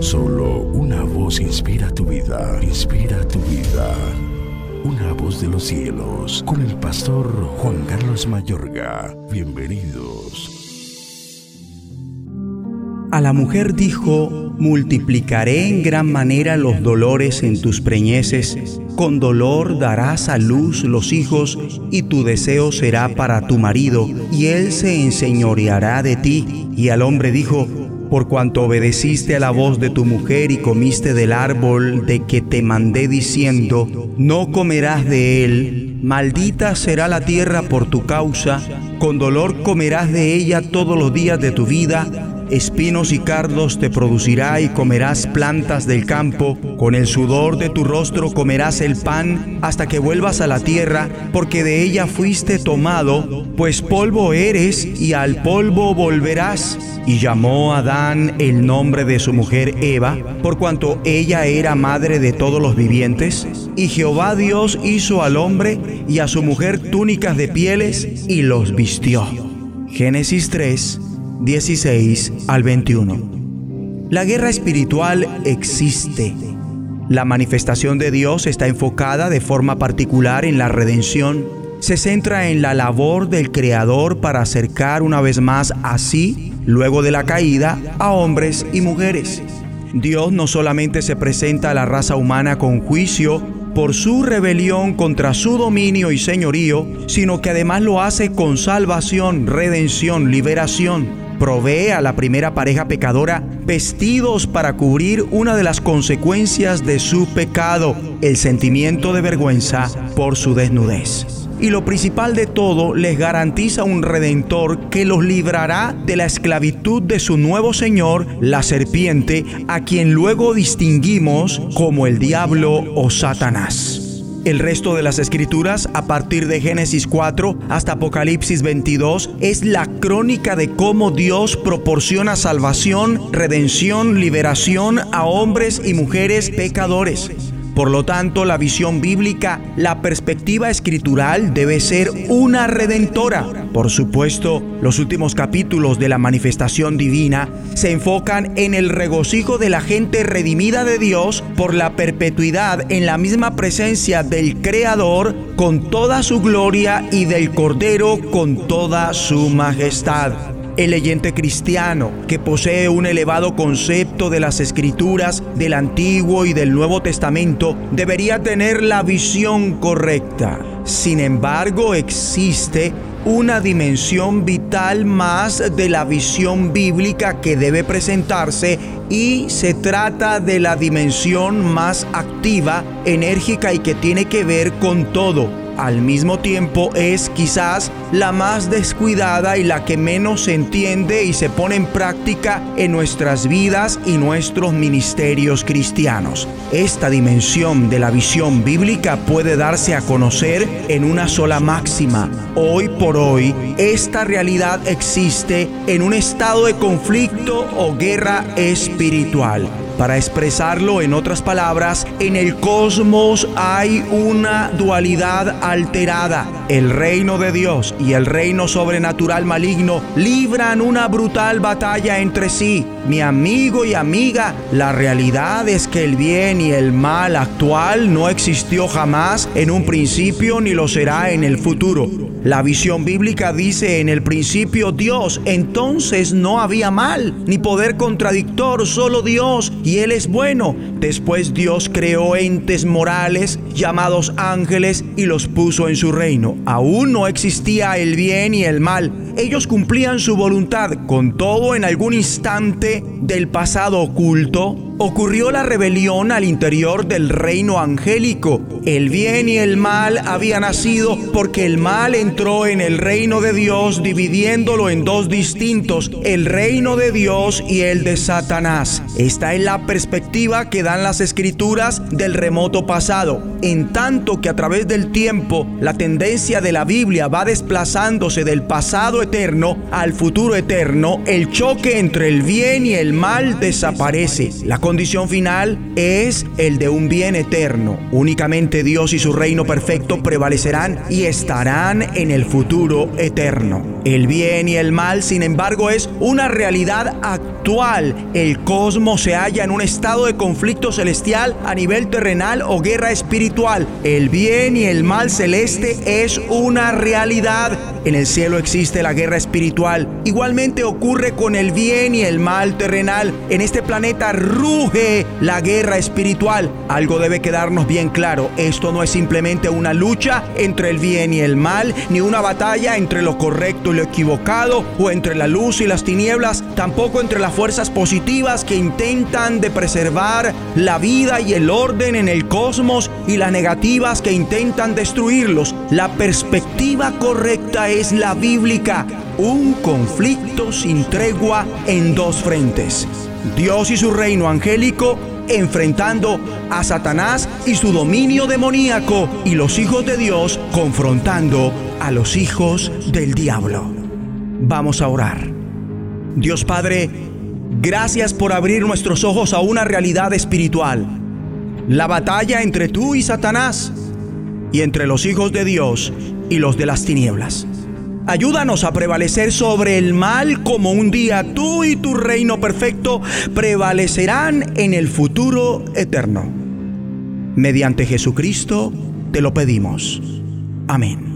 Solo una voz inspira tu vida, inspira tu vida. Una voz de los cielos, con el pastor Juan Carlos Mayorga. Bienvenidos. A la mujer dijo, multiplicaré en gran manera los dolores en tus preñeces, con dolor darás a luz los hijos, y tu deseo será para tu marido, y él se enseñoreará de ti. Y al hombre dijo, por cuanto obedeciste a la voz de tu mujer y comiste del árbol de que te mandé diciendo, no comerás de él, maldita será la tierra por tu causa, con dolor comerás de ella todos los días de tu vida, espinos y cardos te producirá y comerás plantas del campo, con el sudor de tu rostro comerás el pan hasta que vuelvas a la tierra, porque de ella fuiste tomado, pues polvo eres y al polvo volverás. Y llamó Adán el nombre de su mujer Eva, por cuanto ella era madre de todos los vivientes. Y Jehová Dios hizo al hombre y a su mujer túnicas de pieles y los vistió. Génesis 3, 16 al 21. La guerra espiritual existe. La manifestación de Dios está enfocada de forma particular en la redención. Se centra en la labor del Creador para acercar una vez más así, luego de la caída, a hombres y mujeres. Dios no solamente se presenta a la raza humana con juicio por su rebelión contra su dominio y señorío, sino que además lo hace con salvación, redención, liberación provee a la primera pareja pecadora vestidos para cubrir una de las consecuencias de su pecado, el sentimiento de vergüenza por su desnudez. Y lo principal de todo, les garantiza un redentor que los librará de la esclavitud de su nuevo Señor, la serpiente, a quien luego distinguimos como el diablo o Satanás. El resto de las escrituras, a partir de Génesis 4 hasta Apocalipsis 22, es la crónica de cómo Dios proporciona salvación, redención, liberación a hombres y mujeres pecadores. Por lo tanto, la visión bíblica, la perspectiva escritural debe ser una redentora. Por supuesto, los últimos capítulos de la manifestación divina se enfocan en el regocijo de la gente redimida de Dios por la perpetuidad en la misma presencia del Creador con toda su gloria y del Cordero con toda su majestad. El leyente cristiano, que posee un elevado concepto de las escrituras del Antiguo y del Nuevo Testamento, debería tener la visión correcta. Sin embargo, existe una dimensión vital más de la visión bíblica que debe presentarse y se trata de la dimensión más activa, enérgica y que tiene que ver con todo al mismo tiempo es quizás la más descuidada y la que menos se entiende y se pone en práctica en nuestras vidas y nuestros ministerios cristianos. Esta dimensión de la visión bíblica puede darse a conocer en una sola máxima. Hoy por hoy, esta realidad existe en un estado de conflicto o guerra espiritual. Para expresarlo en otras palabras, en el cosmos hay una dualidad alterada. El reino de Dios y el reino sobrenatural maligno libran una brutal batalla entre sí. Mi amigo y amiga, la realidad es que el bien y el mal actual no existió jamás en un principio ni lo será en el futuro. La visión bíblica dice en el principio Dios, entonces no había mal, ni poder contradictor, solo Dios, y Él es bueno. Después Dios creó entes morales llamados ángeles y los puso en su reino. Aún no existía el bien y el mal. Ellos cumplían su voluntad, con todo en algún instante del pasado oculto ocurrió la rebelión al interior del reino angélico. El bien y el mal habían nacido porque el mal entró en el reino de Dios dividiéndolo en dos distintos, el reino de Dios y el de Satanás. Esta es la perspectiva que dan las escrituras del remoto pasado. En tanto que a través del tiempo la tendencia de la Biblia va desplazándose del pasado eterno al futuro eterno, el choque entre el bien y el mal desaparece. La condición final es el de un bien eterno. Únicamente Dios y su reino perfecto prevalecerán y estarán en el futuro eterno. El bien y el mal, sin embargo, es una realidad actual. El cosmos se halla en un estado de conflicto celestial a nivel terrenal o guerra espiritual. El bien y el mal celeste es una realidad. En el cielo existe la guerra espiritual. Igualmente ocurre con el bien y el mal terrenal. En este planeta ruge la guerra espiritual. Algo debe quedarnos bien claro. Esto no es simplemente una lucha entre el bien y el mal, ni una batalla entre lo correcto y lo equivocado, o entre la luz y las tinieblas, tampoco entre las fuerzas positivas que intentan de preservar la vida y el orden en el cosmos y las negativas que intentan destruirlos. La perspectiva correcta es la bíblica, un conflicto sin tregua en dos frentes. Dios y su reino angélico enfrentando a Satanás y su dominio demoníaco y los hijos de Dios confrontando a los hijos del diablo. Vamos a orar. Dios Padre, gracias por abrir nuestros ojos a una realidad espiritual. La batalla entre tú y Satanás y entre los hijos de Dios y los de las tinieblas. Ayúdanos a prevalecer sobre el mal como un día tú y tu reino perfecto prevalecerán en el futuro eterno. Mediante Jesucristo te lo pedimos. Amén.